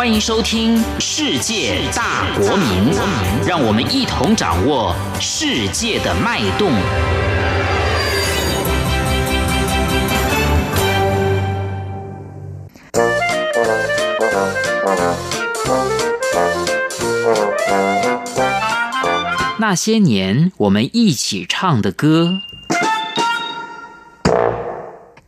欢迎收听《世界大国民》，让我们一同掌握世界的脉动。那些年，我们一起唱的歌。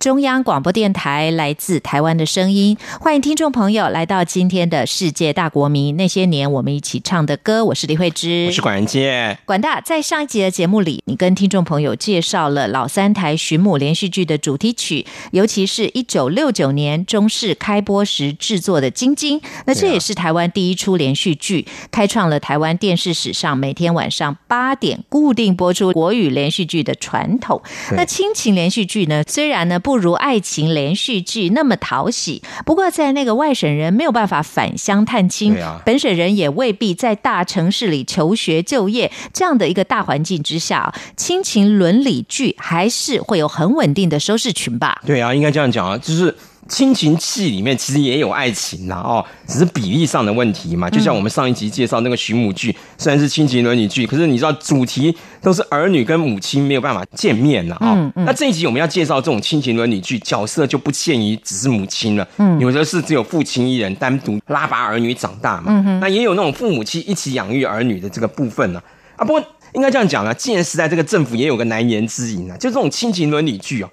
中央广播电台来自台湾的声音，欢迎听众朋友来到今天的世界大国民。那些年我们一起唱的歌，我是李慧芝，我是管仁杰。管大在上一集的节目里，你跟听众朋友介绍了老三台寻母连续剧的主题曲，尤其是一九六九年中视开播时制作的《晶晶》，那这也是台湾第一出连续剧，开创了台湾电视史上每天晚上八点固定播出国语连续剧的传统。那亲情连续剧呢，虽然呢不不如爱情连续剧那么讨喜，不过在那个外省人没有办法返乡探亲，本省人也未必在大城市里求学就业这样的一个大环境之下，亲情伦理剧还是会有很稳定的收视群吧？对啊，应该这样讲啊，就是。亲情戏里面其实也有爱情啦，哦，只是比例上的问题嘛。就像我们上一集介绍那个寻母剧，虽然是亲情伦理剧，可是你知道主题都是儿女跟母亲没有办法见面了，哦。那这一集我们要介绍这种亲情伦理剧，角色就不限于只是母亲了，嗯，有的是只有父亲一人单独拉拔儿女长大嘛，那也有那种父母亲一起养育儿女的这个部分呢。啊，不过应该这样讲啊，近年时代这个政府也有个难言之隐啊，就这种亲情伦理剧哦。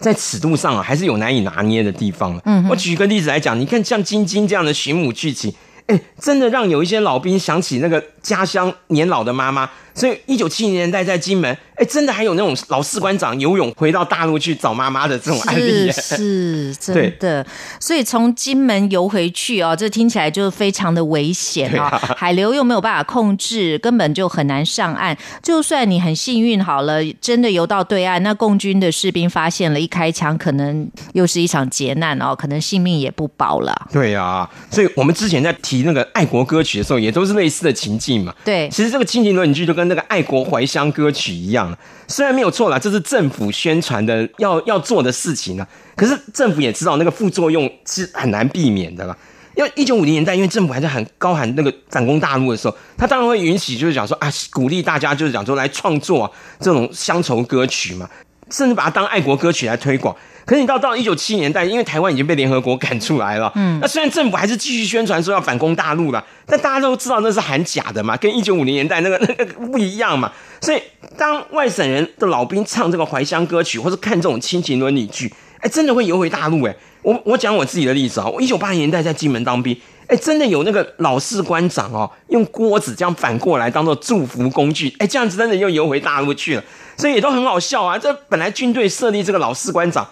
在尺度上啊，还是有难以拿捏的地方。嗯，我举个例子来讲，你看像晶晶这样的寻母剧情。哎，真的让有一些老兵想起那个家乡年老的妈妈，所以一九七零年代在金门，哎，真的还有那种老士官长游泳回到大陆去找妈妈的这种案例，是真的。所以从金门游回去哦，这听起来就非常的危险啊，海流又没有办法控制，根本就很难上岸。就算你很幸运好了，真的游到对岸，那共军的士兵发现了一开枪，可能又是一场劫难哦，可能性命也不保了。对啊，所以我们之前在提。那个爱国歌曲的时候，也都是类似的情境嘛。对，其实这个亲情论据就跟那个爱国怀乡歌曲一样，虽然没有错啦，这是政府宣传的要要做的事情啊。可是政府也知道那个副作用是很难避免的啦。因为一九五零年代，因为政府还在很高喊那个反攻大陆的时候，他当然会允许，就是讲说啊，鼓励大家就是讲说来创作这种乡愁歌曲嘛，甚至把它当爱国歌曲来推广。可是你到到一九七年代，因为台湾已经被联合国赶出来了，嗯，那虽然政府还是继续宣传说要反攻大陆了，但大家都知道那是喊假的嘛，跟一九五零年代那个那个不一样嘛。所以当外省人的老兵唱这个怀乡歌曲，或是看这种亲情伦理剧，哎，真的会游回大陆。哎，我我讲我自己的例子啊，我一九八零年代在金门当兵，哎，真的有那个老士官长哦，用锅子这样反过来当做祝福工具，哎，这样子真的又游回大陆去了，所以也都很好笑啊。这本来军队设立这个老士官长。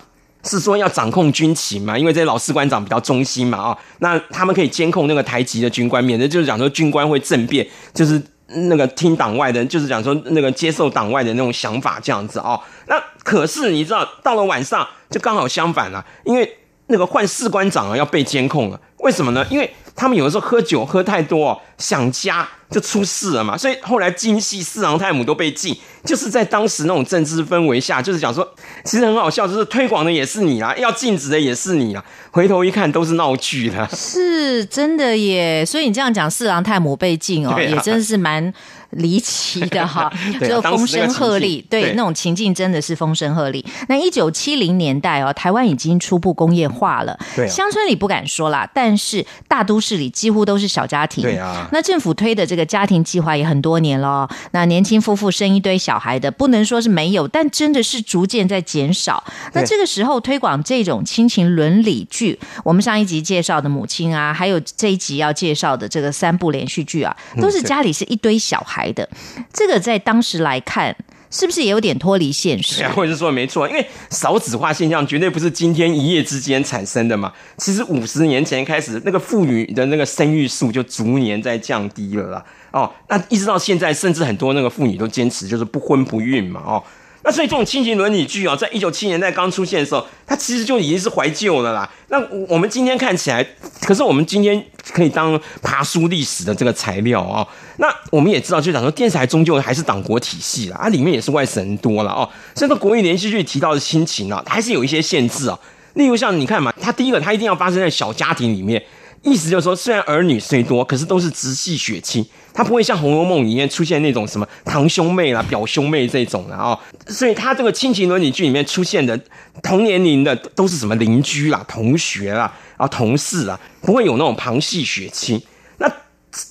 是说要掌控军情嘛？因为这些老士官长比较忠心嘛，啊，那他们可以监控那个台籍的军官，免得就是讲说军官会政变，就是那个听党外的，就是讲说那个接受党外的那种想法这样子啊。那可是你知道，到了晚上就刚好相反了，因为那个换士官长啊要被监控了。为什么呢？因为他们有的时候喝酒喝太多，想家。就出事了嘛，所以后来京戏四郎太母都被禁，就是在当时那种政治氛围下，就是讲说，其实很好笑，就是推广的也是你啊，要禁止的也是你啊，回头一看都是闹剧的，是真的耶。所以你这样讲四郎太母被禁哦，也真的是蛮离奇的哈，就风声鹤唳，对那种情境真的是风声鹤唳。那一九七零年代哦，台湾已经初步工业化了，对乡村里不敢说啦，但是大都市里几乎都是小家庭，对啊，那政府推的这个。家庭计划也很多年了，那年轻夫妇生一堆小孩的，不能说是没有，但真的是逐渐在减少。那这个时候推广这种亲情伦理剧，我们上一集介绍的母亲啊，还有这一集要介绍的这个三部连续剧啊，都是家里是一堆小孩的。这个在当时来看。是不是也有点脱离现实？或者是说没错，因为少子化现象绝对不是今天一夜之间产生的嘛。其实五十年前开始，那个妇女的那个生育数就逐年在降低了啦。哦，那一直到现在，甚至很多那个妇女都坚持就是不婚不孕嘛。哦。那所以这种亲情伦理剧啊，在一九七年代刚出现的时候，它其实就已经是怀旧了啦。那我们今天看起来，可是我们今天可以当爬书历史的这个材料啊。那我们也知道，就讲说电视台终究还是党国体系啦，啊，里面也是外省人多了哦。所以说国语连续剧提到的亲情啊，还是有一些限制啊。例如像你看嘛，它第一个它一定要发生在小家庭里面。意思就是说，虽然儿女虽多，可是都是直系血亲，他不会像《红楼梦》里面出现那种什么堂兄妹啦、表兄妹这种的哦。所以，他这个亲情伦理剧里面出现的同年龄的都是什么邻居啦、同学啦、啊同事啊，不会有那种旁系血亲。那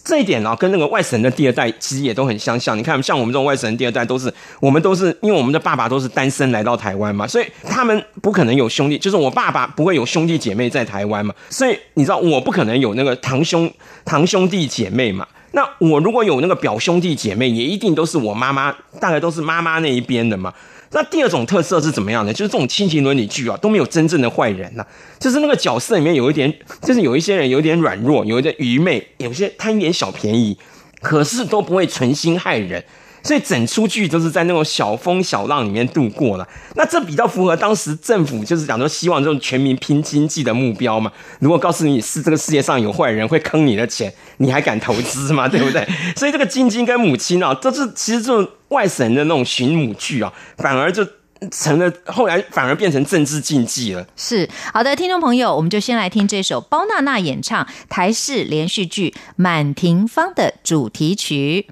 这一点呢，跟那个外省的第二代其实也都很相像。你看，像我们这种外省人第二代，都是我们都是因为我们的爸爸都是单身来到台湾嘛，所以他们不可能有兄弟，就是我爸爸不会有兄弟姐妹在台湾嘛，所以你知道我不可能有那个堂兄堂兄弟姐妹嘛。那我如果有那个表兄弟姐妹，也一定都是我妈妈，大概都是妈妈那一边的嘛。那第二种特色是怎么样的？就是这种亲情伦理剧啊，都没有真正的坏人呐。就是那个角色里面有一点，就是有一些人有点软弱，有一点愚昧，有些贪一点小便宜，可是都不会存心害人。所以整出剧都是在那种小风小浪里面度过了。那这比较符合当时政府就是讲说希望这种全民拼经济的目标嘛。如果告诉你是这个世界上有坏人会坑你的钱，你还敢投资吗？对不对？所以这个晶晶跟母亲啊，这是其实这种外省的那种寻母剧啊，反而就成了后来反而变成政治禁忌了。是好的，听众朋友，我们就先来听这首包娜娜演唱台式连续剧《满庭芳》的主题曲。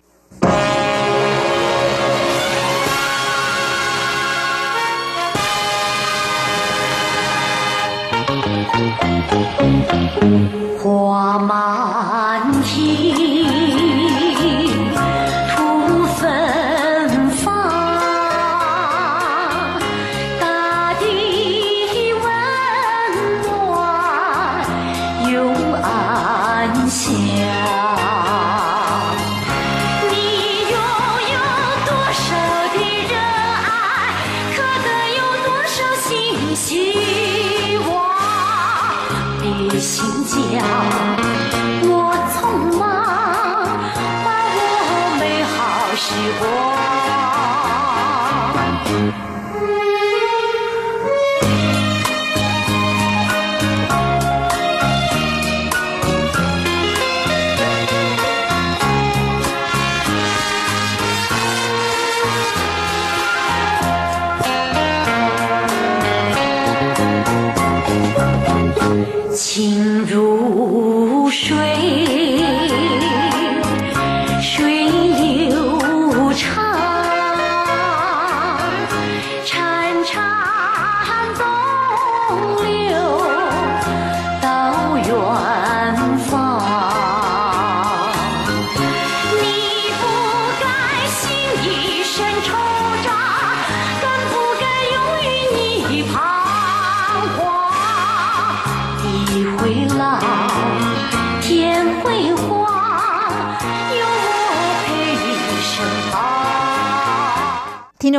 花满天，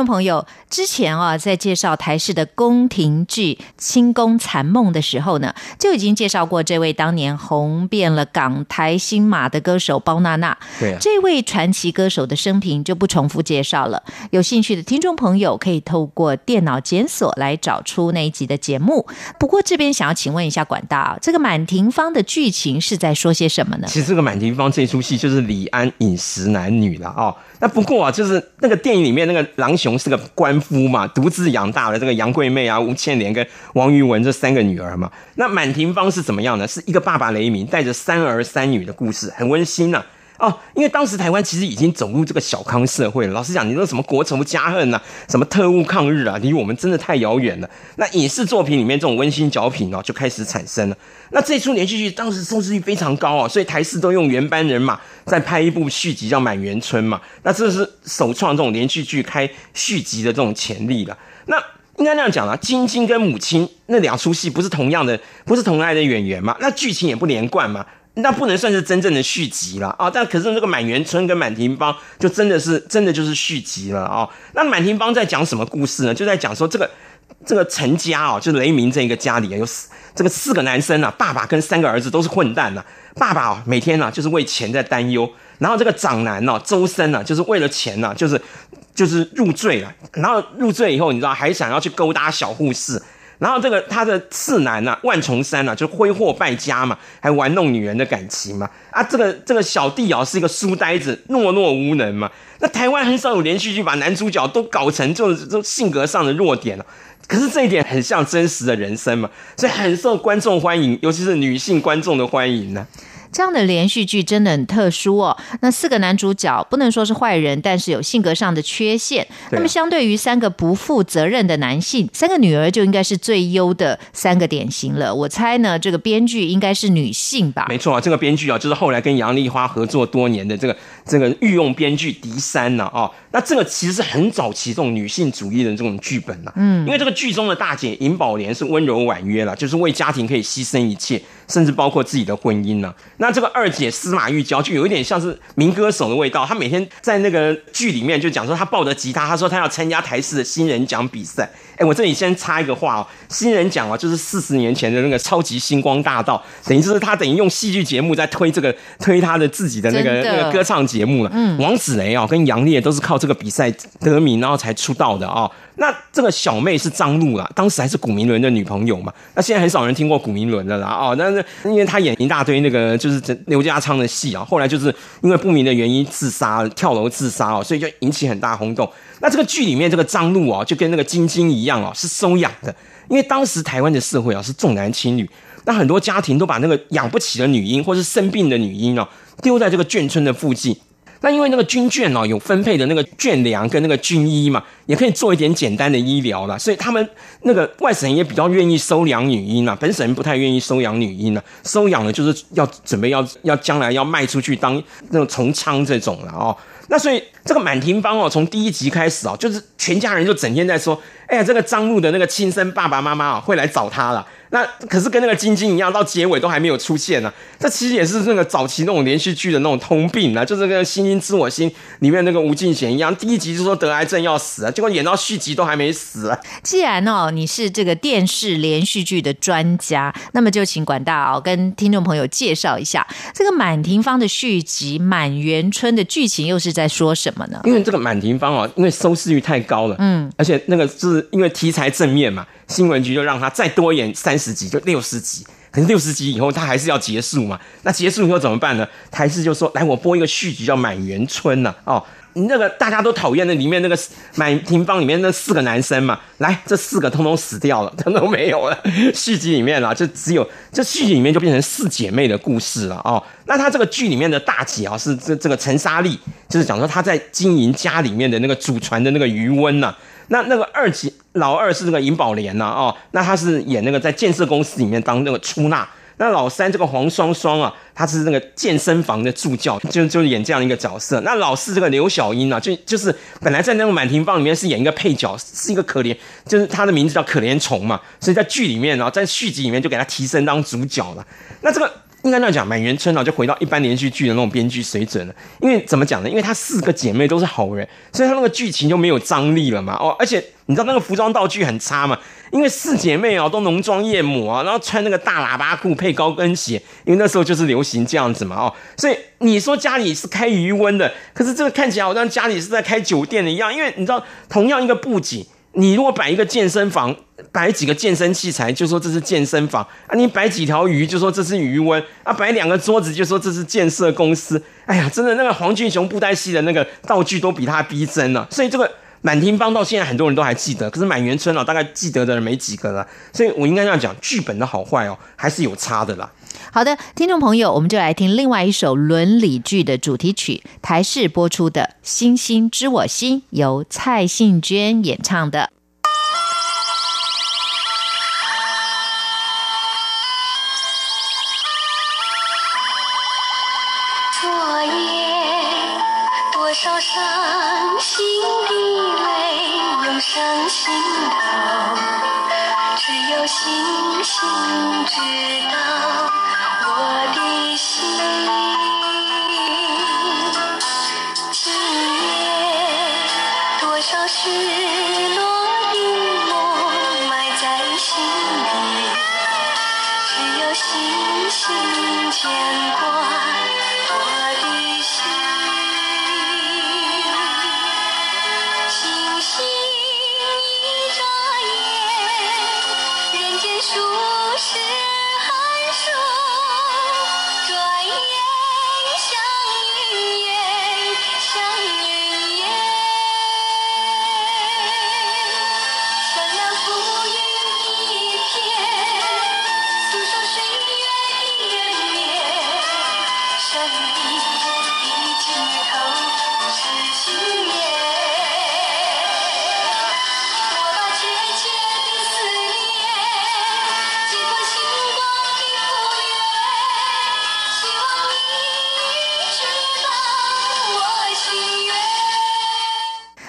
朋友，之前啊，在介绍台式的宫廷剧《清宫残梦》的时候呢，就已经介绍过这位当年红遍了港台新马的歌手包娜娜。对啊这位传奇歌手的生平就不重复介绍了。有兴趣的听众朋友可以透过电脑检索来找出那一集的节目。不过这边想要请问一下管大啊，这个《满庭芳》的剧情是在说些什么呢？其实这个《满庭芳》这出戏就是李安饮食男女了哦。那不过啊，就是那个电影里面那个郎是个官夫嘛，独自养大了这个杨贵妹啊、吴倩莲跟王玉文这三个女儿嘛。那满庭芳是怎么样呢？是一个爸爸雷鸣带着三儿三女的故事，很温馨呐、哦，因为当时台湾其实已经走入这个小康社会了。老实讲，你说什么国仇家恨啊，什么特务抗日啊，离我们真的太遥远了。那影视作品里面这种温馨小品哦，就开始产生了。那这出连续剧当时收视率非常高哦，所以台视都用原班人马再拍一部续集叫《满园春》嘛。那这是首创这种连续剧开续集的这种潜力了。那应该那样讲啊，晶晶跟母亲那两出戏不是同样的，不是同来的演员嘛？那剧情也不连贯嘛？那不能算是真正的续集了啊！但可是这个满园春跟满庭芳就真的是真的就是续集了啊！那满庭芳在讲什么故事呢？就在讲说这个这个陈家哦，就雷鸣这一个家里，有四这个四个男生啊，爸爸跟三个儿子都是混蛋呐、爸爸哦，每天呢、就是为钱在担忧，然后这个长男呢、周深呢、就是为了钱呢、就是就是入赘了，然后入赘以后，你知道还想要去勾搭小护士。然后这个他的次男呐、万重山呐、就挥霍败家嘛，还玩弄女人的感情嘛。啊，这个这个小弟啊是一个书呆子，懦弱无能嘛。那台湾很少有连续剧把男主角都搞成这种这种性格上的弱点了、可是这一点很像真实的人生嘛，所以很受观众欢迎，尤其是女性观众的欢迎呢。这样的连续剧真的很特殊哦。那四个男主角不能说是坏人，但是有性格上的缺陷。啊那么相对于三个不负责任的男性，三个女儿就应该是最优的三个典型了。我猜呢，这个编剧应该是女性吧？没错啊，这个编剧啊，就是后来跟杨丽花合作多年的这个这个御用编剧狄山呐、哦，那这个其实是很早期这种女性主义的这种剧本呐、嗯，因为这个剧中的大姐尹宝莲是温柔婉约了，就是为家庭可以牺牲一切，甚至包括自己的婚姻呢、那这个二姐司马玉娇就有一点像是民歌手的味道，她每天在那个剧里面就讲说她抱着吉他，她说她要参加台视的新人奖比赛。哎，我这里先插一个话哦，新人奖啊，就是四十年前的那个超级星光大道，等于就是他等于用戏剧节目在推这个推他的自己的那个的那个歌唱节目了。嗯，王子雷哦跟杨烈都是靠这个比赛得名，然后才出道的哦。那这个小妹是张璐啦，当时还是古明伦的女朋友嘛。那现在很少人听过古明伦的啦哦。那那因为她演一大堆那个就就是刘家昌的戏啊，后来就是因为不明的原因自杀，跳楼自杀哦，所以就引起很大轰动。那这个剧里面这个张璐哦，就跟那个晶晶一样哦，是收养的，因为当时台湾的社会啊是重男轻女，那很多家庭都把那个养不起的女婴或是生病的女婴哦，丢在这个眷村的附近。那因为那个军眷哦有分配的那个眷粮跟那个军医嘛，也可以做一点简单的医疗啦，所以他们那个外省人也比较愿意收养女婴啊，本省人不太愿意收养女婴啊，收养了就是要准备要 要将来要卖出去当那种从娼这种了哦。那所以这个满庭芳哦，从第一集开始哦，就是全家人就整天在说，哎呀，这个张璐的那个亲生爸爸妈妈哦会来找他了。那可是跟那个晶晶一样，到结尾都还没有出现呢、这其实也是那个早期那种连续剧的那种通病啊，就是跟《星星知我心》里面那个吴敬贤一样，第一集就说得癌症要死啊，结果演到续集都还没死啊。既然哦你是这个电视连续剧的专家，那么就请管大哦跟听众朋友介绍一下这个《满庭芳》的续集《满园春》的剧情又是在说什么呢？因为这个满庭芳哦，因为收视率太高了，嗯，而且那个是因为题材正面嘛，新闻局就让他再多演三十集，就六十集。可是六十集以后，他还是要结束嘛？那结束以后怎么办呢？台视就说：“来，我播一个续集叫《满园春》呐，哦，那个大家都讨厌的里面那个满庭芳里面那四个男生嘛，来，这四个通通死掉了，通通没有了。续集里面啊，就只有这续集里面就变成四姐妹的故事了哦。那他这个剧里面的大姐啊，是这这个陈莎莉，就是讲说她在经营家里面的那个祖传的那个余温呐、那那个二级老二是这个尹宝莲呐、哦，那她是演那个在建设公司里面当那个出纳。那老三这个黄双双啊，她是那个健身房的助教，就就演这样一个角色。那老四这个刘小英啊，就就是本来在那个满庭芳里面是演一个配角，是一个可怜，就是她的名字叫可怜虫嘛，所以在剧里面啊，在续集里面就给她提升当主角了。那这个应该这样讲，满园春啊就回到一般连续剧的那种编剧水准了。因为怎么讲呢？因为她四个姐妹都是好人，所以她那个剧情就没有张力了嘛。哦，而且你知道那个服装道具很差嘛？因为四姐妹啊都浓妆艳抹啊，然后穿那个大喇叭裤配高跟鞋，因为那时候就是流行这样子嘛。哦，所以你说家里是开余温的，可是这个看起来好像家里是在开酒店的一样。因为你知道，同样一个布景。你如果摆一个健身房，摆几个健身器材，就说这是健身房啊；你摆几条鱼，就说这是余温啊；摆两个桌子，就说这是建设公司。哎呀，真的那个黄俊雄布袋戏的那个道具都比他逼真了、所以这个满庭芳到现在很多人都还记得，可是满园春啊，大概记得的人没几个了。所以我应该这样讲，剧本的好坏哦，还是有差的啦。好的，听众朋友，我们就来听另外一首伦理剧的主题曲，台视播出的《星星知我心》，由蔡幸娟演唱的。昨夜多少伤心的泪涌上心头，只有星星知道生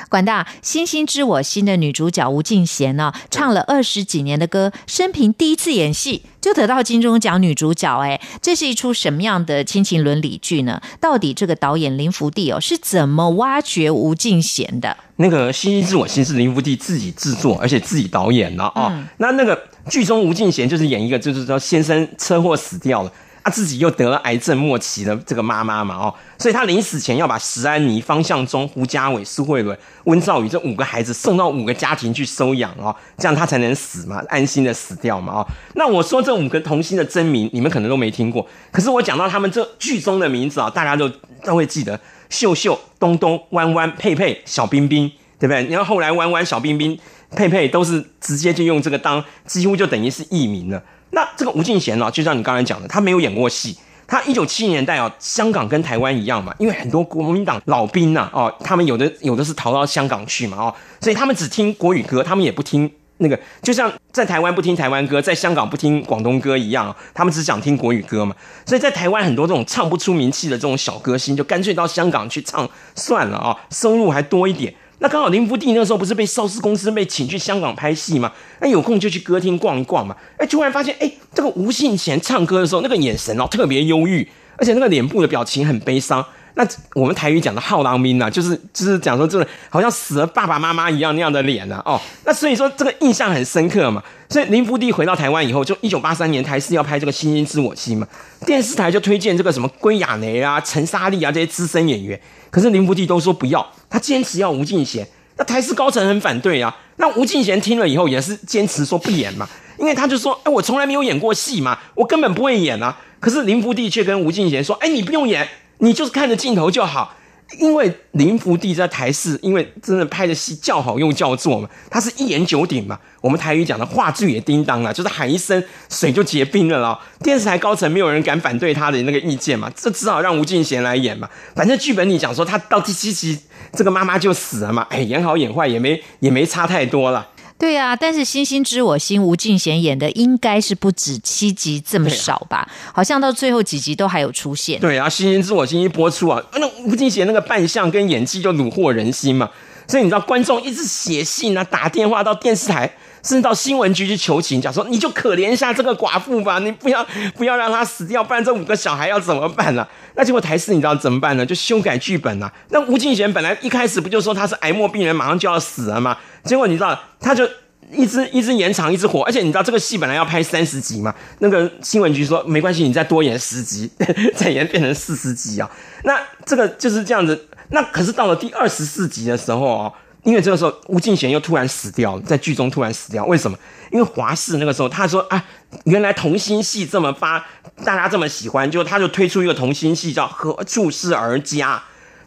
管大《星星知我心》的女主角吴敬贤呢、唱了二十几年的歌，生平第一次演戏就得到金钟奖女主角，哎，这是一出什么样的亲情伦理剧呢？到底这个导演林福地哦是怎么挖掘吴敬贤的？那个《星星知我心》是林福地自己制作，而且自己导演的哦。那那个剧中吴敬贤就是演一个，就是说先生车祸死掉了。啊，自己又得了癌症末期的这个妈妈嘛，哦，所以他临死前要把石安妮、方向中、胡家伟、苏慧伦、温兆宇这五个孩子送到五个家庭去收养哦，这样他才能死嘛，安心的死掉嘛，哦。那我说这五个童星的真名，你们可能都没听过，可是我讲到他们这剧中的名字啊，大家都都会记得：秀秀、东东、弯弯、佩佩、小冰冰，对不对？然后后来弯弯、小冰冰、佩佩都是直接就用这个当，几乎就等于是艺名了。那这个吴敬贤呢，就像你刚才讲的，他没有演过戏。他一九七零年代哦，香港跟台湾一样嘛，因为很多国民党老兵呐、哦，他们有的有的是逃到香港去嘛，哦，所以他们只听国语歌，他们也不听那个，就像在台湾不听台湾歌，在香港不听广东歌一样，他们只想听国语歌嘛。所以在台湾很多这种唱不出名气的这种小歌星，就干脆到香港去唱算了啊、收入还多一点。那刚好林福地那时候不是被邵氏公司被请去香港拍戏吗？那，有空就去歌厅逛一逛嘛。哎，突然发现，哎，这个吴信贤唱歌的时候，那个眼神哦特别忧郁，而且那个脸部的表情很悲伤。那我们台语讲的浩郎兵呐，就是就是讲说这个好像死了爸爸妈妈一样那样的脸呐、哦。那所以说这个印象很深刻嘛。所以林福地回到台湾以后，就一九八三年台视要拍这个《星星知我心》嘛，电视台就推荐这个什么归亚蕾啊、陈莎莉啊这些资深演员，可是林福地都说不要，他坚持要吴敬贤。那台视高层很反对啊。那吴敬贤听了以后也是坚持说不演嘛，因为他就说，哎，我从来没有演过戏嘛，我根本不会演啊。可是林福地却跟吴敬贤说，哎，你不用演，你就是看着镜头就好。因为林福地在台视，因为真的拍的戏叫好又叫座嘛，他是一言九鼎嘛。我们台语讲的话剧也叮当了，就是喊一声水就结冰了啦。电视台高层没有人敢反对他的那个意见嘛，这只好让吴敬贤来演嘛。反正剧本里讲说他到第七集这个妈妈就死了嘛，哎，演好演坏也没也没差太多了。对啊，但是《星星知我心》吴敬贤演的应该是不止七集这么少吧？好像到最后几集都还有出现。对啊，《星星知我心》一播出啊，那吴敬贤那个扮相跟演技就虏获人心嘛。所以你知道，观众一直写信啊，打电话到电视台，甚至到新闻局去求情，讲说你就可怜一下这个寡妇吧，你不要 不要让她死掉，不然这五个小孩要怎么办呢、那结果台视你知道怎么办呢？就修改剧本啊。那吴敬贤本来一开始不就说他是癌末病人，马上就要死了吗？结果你知道，他就一直 一直延长，一直火，而且你知道这个戏本来要拍三十集嘛，那个新闻局说没关系，你再多演十集，再演变成四十集啊。那这个就是这样子。那可是到了第二十四集的时候哦，因为这个时候吴敬贤又突然死掉了，在剧中突然死掉，为什么？因为华视那个时候他说啊，原来童星戏这么发，大家这么喜欢，就他就推出一个童星戏叫《何处是儿家》。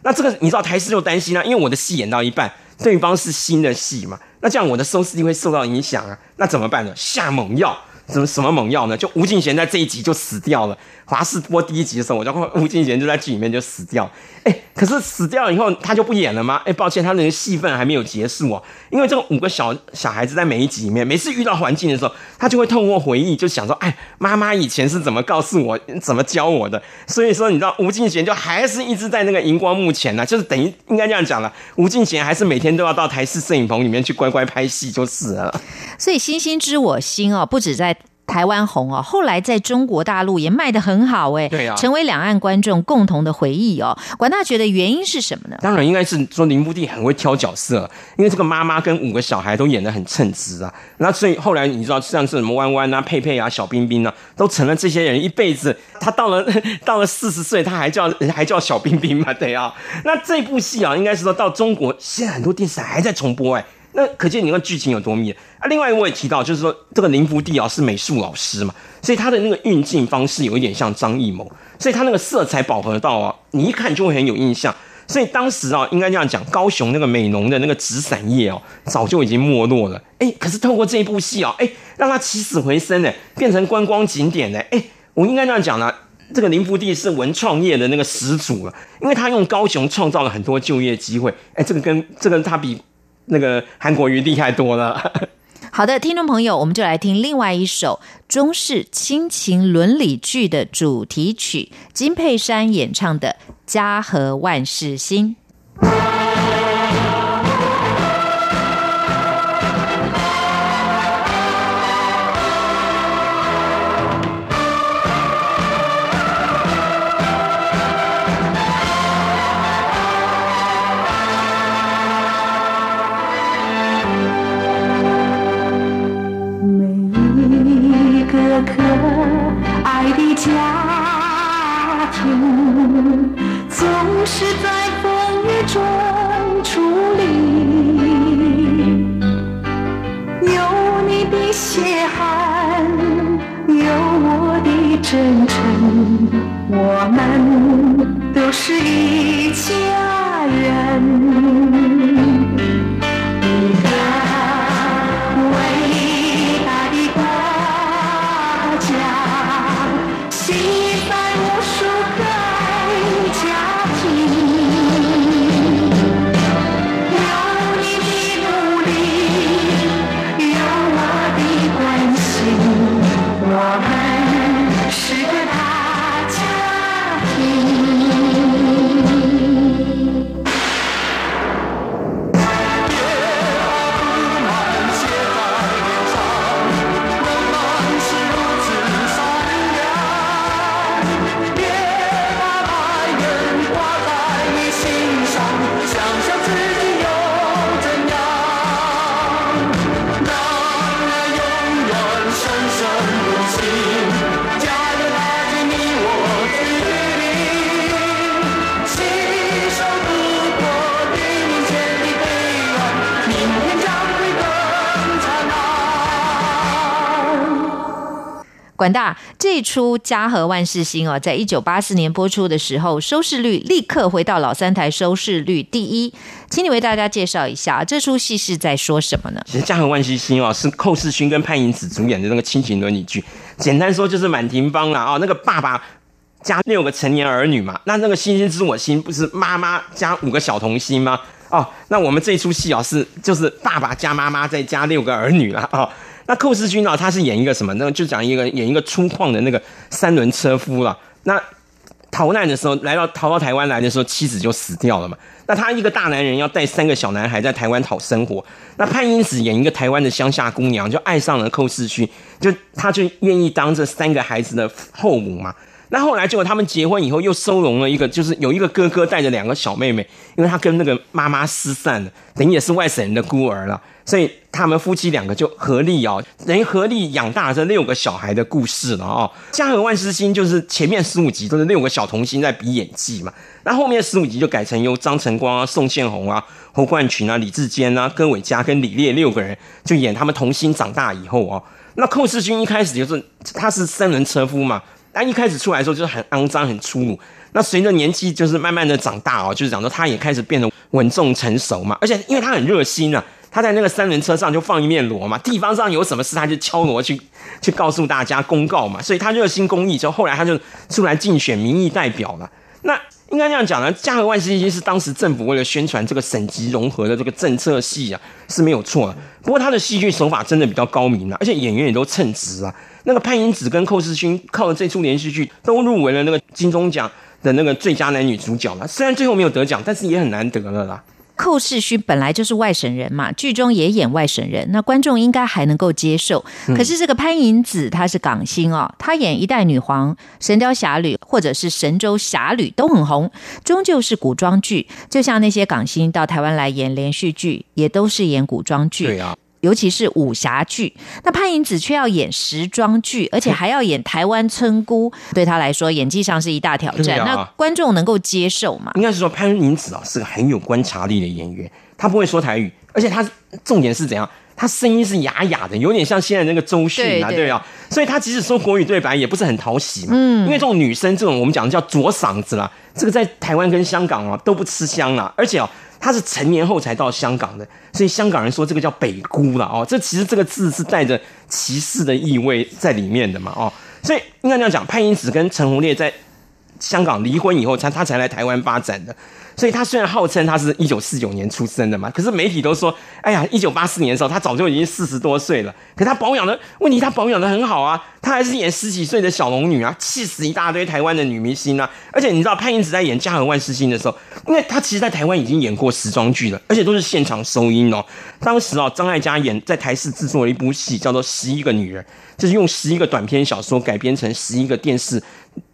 那这个你知道台视就担心啊，因为我的戏演到一半，对方是新的戏嘛，那这样我的收视率会受到影响啊，那怎么办呢？下猛药，什么什么猛药呢？就吴敬贤在这一集就死掉了。华视播第一集的时候，我就吴敬贤就在剧里面就死掉。哎，可是死掉以后他就不演了吗？哎，抱歉，他那个戏份还没有结束哦。因为这个五个小小孩子在每一集里面，每次遇到环境的时候，他就会透过回忆，就想说，哎，妈妈以前是怎么告诉我，怎么教我的。所以说，你知道吴敬贤就还是一直在那个荧光幕前呢、就是等于应该这样讲了，吴敬贤还是每天都要到台视摄影棚里面去乖乖拍戏就是了。所以《星星知我心》哦，不止在台湾红哦，后来在中国大陆也卖得很好哎，对啊成为两岸观众共同的回忆哦。管大觉得原因是什么呢？当然应该是说林布地很会挑角色，因为这个妈妈跟五个小孩都演得很称职啊。那所以后来你知道像是什么弯弯啊、佩佩啊、小冰冰啊，都成了这些人一辈子。他到了 到了四十岁，他还叫还叫小冰冰嘛，对啊。那这部戏啊，应该是说到中国，现在很多电视台还在重播哎、那可见你看剧情有多密啊！另外我也提到，就是说这个林福地啊是美术老师嘛，所以他的那个运镜方式有一点像张艺谋，所以他那个色彩饱和到啊，你一看就会很有印象。所以当时啊，应该这样讲，高雄那个美浓的那个纸伞业哦，早就已经没落了。哎，可是透过这一部戏哦，哎，让它起死回生呢，变成观光景点呢。哎，我应该这样讲呢，这个林福地是文创业的那个始祖了，因为他用高雄创造了很多就业机会。哎，这个跟这个他比那个韩国瑜厉害多了。好的，听众朋友，我们就来听另外一首中式亲情伦理剧的主题曲，金佩珊演唱的《家和万事兴》。管大这一出《家和万事兴》哦，在一九八四年播出的时候，收视率立刻回到老三台收视率第一。请你为大家介绍一下这出戏是在说什么呢？其实《家和万事兴》哦，是寇世勋跟潘迎紫主演的那个亲情伦理剧。简单说就是满庭芳啦，哦，那个爸爸加六个成年儿女嘛，那那个星星知我心不是妈妈加五个小童星吗？哦，那我们这出戏哦是就是爸爸加妈妈再加六个儿女啦。哦。那寇世勋啊，他是演一个什么？那就讲一个演一个粗犷的那个三轮车夫了。那逃难的时候，来到逃到台湾来的时候，妻子就死掉了嘛。那他一个大男人要带三个小男孩在台湾讨生活。那潘英子演一个台湾的乡下姑娘，就爱上了寇世勋，就他就愿意当这三个孩子的后母嘛。那后来结果他们结婚以后，又收容了一个，就是有一个哥哥带着两个小妹妹，因为他跟那个妈妈失散了，等于也是外省人的孤儿了，所以他们夫妻两个就合力哦，等于合力养大了这六个小孩的故事了哦。《家和万事兴》就是前面十五集都是六个小童星在比演技嘛，那后面十五集就改成由张晨光啊、宋宪宏啊、侯冠群啊、李志坚啊、戈伟嘉跟李烈六个人就演他们童星长大以后哦。那寇世勋一开始就是他是三轮车夫嘛。但一开始出来的时候就是很肮脏、很粗鲁。那随着年纪就是慢慢的长大哦，就是讲说他也开始变得稳重成熟嘛。而且因为他很热心啊，他在那个三轮车上就放一面锣嘛，地方上有什么事他就敲锣去去告诉大家公告嘛。所以他热心公益，之后后来他就出来竞选民意代表了。那应该这样讲呢，《家和万事兴》是当时政府为了宣传这个省级融合的这个政策戏啊，是没有错。不过他的戏剧手法真的比较高明啊，而且演员也都称职啊。那个潘迎紫跟寇世勋靠了这出连续剧都入围了那个金钟奖的那个最佳男女主角了，虽然最后没有得奖，但是也很难得了啦。寇世勋本来就是外省人嘛，剧中也演外省人，那观众应该还能够接受。可是这个潘迎紫她是港星哦，她演一代女皇、神雕侠侣或者是神州侠侣都很红，终究是古装剧。就像那些港星到台湾来演连续剧，也都是演古装剧。对啊，尤其是武侠剧，那潘迎紫却要演时装剧，而且还要演台湾村姑，对她来说演技上是一大挑战。啊那观众能够接受吗？应该是说潘迎紫啊是个很有观察力的演员，她不会说台语，而且她重点是怎样？她声音是哑哑的，有点像现在那个周迅啊，对啊，所以她即使说国语对白也不是很讨喜嘛。嗯，因为这种女生这种我们讲的叫左嗓子啦，这个在台湾跟香港啊都不吃香啦，而且哦。她是成年后才到香港的，所以香港人说这个叫北姑了哦，这其实这个字是带着歧视的意味在里面的嘛哦，所以应该这样讲，潘英子跟陈鸿烈在香港离婚以后，才他才来台湾发展的。所以他虽然号称他是一九四九年出生的嘛，可是媒体都说，哎呀，一九八四年的时候他早就已经四十多岁了。可他保养的问题，他保养的很好啊，他还是演十几岁的小龙女啊，气死一大堆台湾的女明星啊。而且你知道潘迎紫在演《家和万事兴》的时候，因为他其实在台湾已经演过时装剧了，而且都是现场收音哦。当时哦，张艾嘉演在台视制作了一部戏，叫做《十一个女人》，就是用十一个短篇小说改编成十一个电视。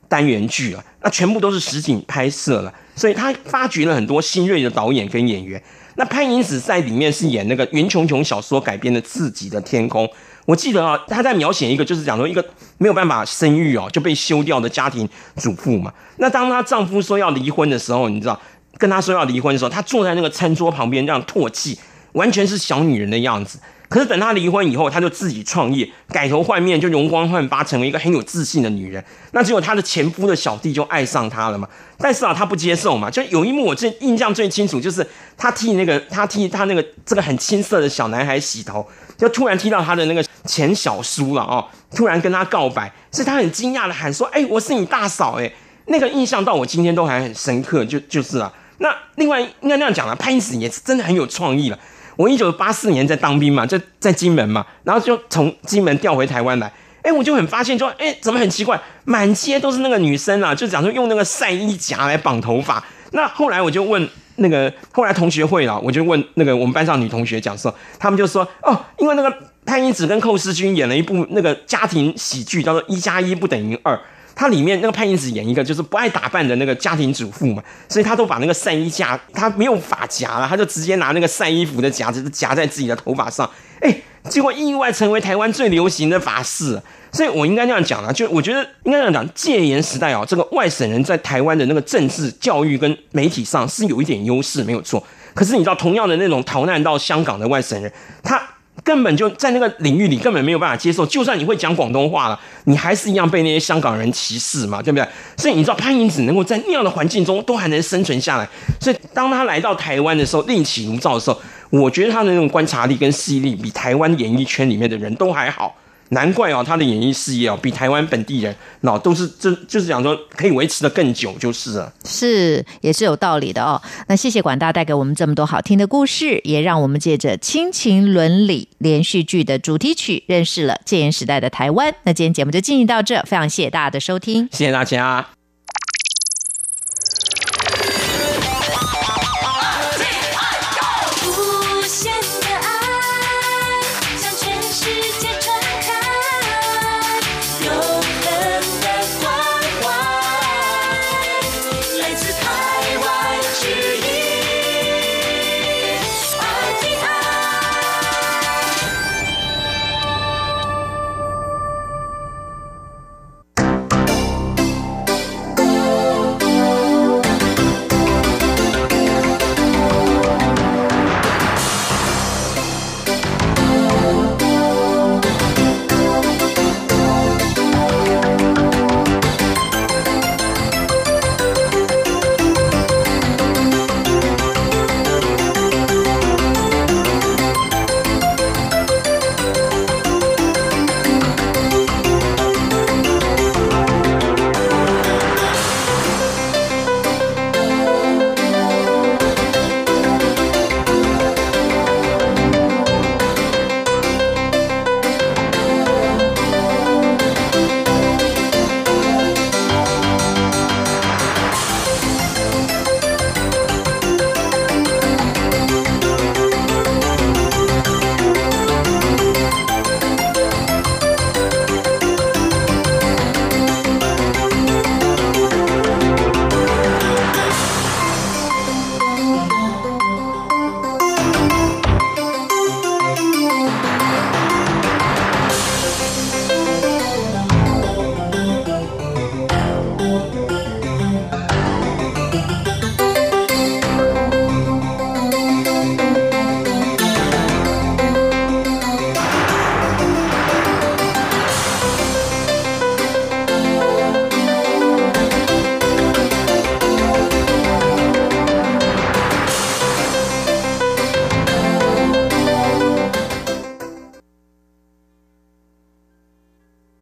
单元剧啊，那全部都是实景拍摄了，所以他发掘了很多新锐的导演跟演员。那潘迎紫在里面是演那个袁琼琼小说改编的《自己的天空》，我记得啊，他在描写一个就是讲说一个没有办法生育哦就被休掉的家庭主妇嘛。那当她丈夫说要离婚的时候，你知道跟她说要离婚的时候，她坐在那个餐桌旁边这样唾弃，完全是小女人的样子。可是等她离婚以后，她就自己创业，改头换面，就容光焕发，成为一个很有自信的女人。那只有她的前夫的小弟就爱上她了嘛？但是啊，她不接受嘛。就有一幕我最印象最清楚，就是她替那个她替她那个这个很青涩的小男孩洗头，就突然踢到她的那个前小叔了哦，突然跟他告白，是她很惊讶的喊说：“哎，我是你大嫂哎！”那个印象到我今天都还很深刻，就就是啊。那另外应该那样讲了，潘迎紫也是真的很有创意了。我一九八四年在当兵嘛，在在金门嘛，然后就从金门调回台湾来，哎，我就很发现说，哎，怎么很奇怪，满街都是那个女生啊，就讲说用那个晒衣夹来绑头发。那后来我就问那个后来同学会了，我就问那个我们班上女同学讲说，他们就说，哦，因为那个潘迎紫跟寇世军演了一部那个家庭喜剧，叫做《一加一不等于二》。它里面那个潘迎紫演一个就是不爱打扮的那个家庭主妇嘛，所以她都把那个晒衣架，她没有发夹了，她就直接拿那个晒衣服的夹子夹在自己的头发上，哎，结果意外成为台湾最流行的发饰。所以我应该这样讲啊，就我觉得应该这样讲，戒严时代啊，这个外省人在台湾的那个政治、教育跟媒体上是有一点优势，没有错。可是你知道，同样的那种逃难到香港的外省人，他。根本就在那个领域里根本没有办法接受，就算你会讲广东话了，你还是一样被那些香港人歧视嘛，对不对？所以你知道潘迎紫能够在那样的环境中都还能生存下来，所以当他来到台湾的时候，另起炉灶的时候，我觉得他的那种观察力跟吸引力比台湾演艺圈里面的人都还好。难怪哦，他的演艺事业哦，比台湾本地人那都是这就是讲说可以维持的更久，就是了。是，也是有道理的哦。那谢谢管大带给我们这么多好听的故事，也让我们借着亲情伦理连续剧的主题曲，认识了戒严时代的台湾。那今天节目就进行到这，非常谢谢大家的收听，谢谢大家。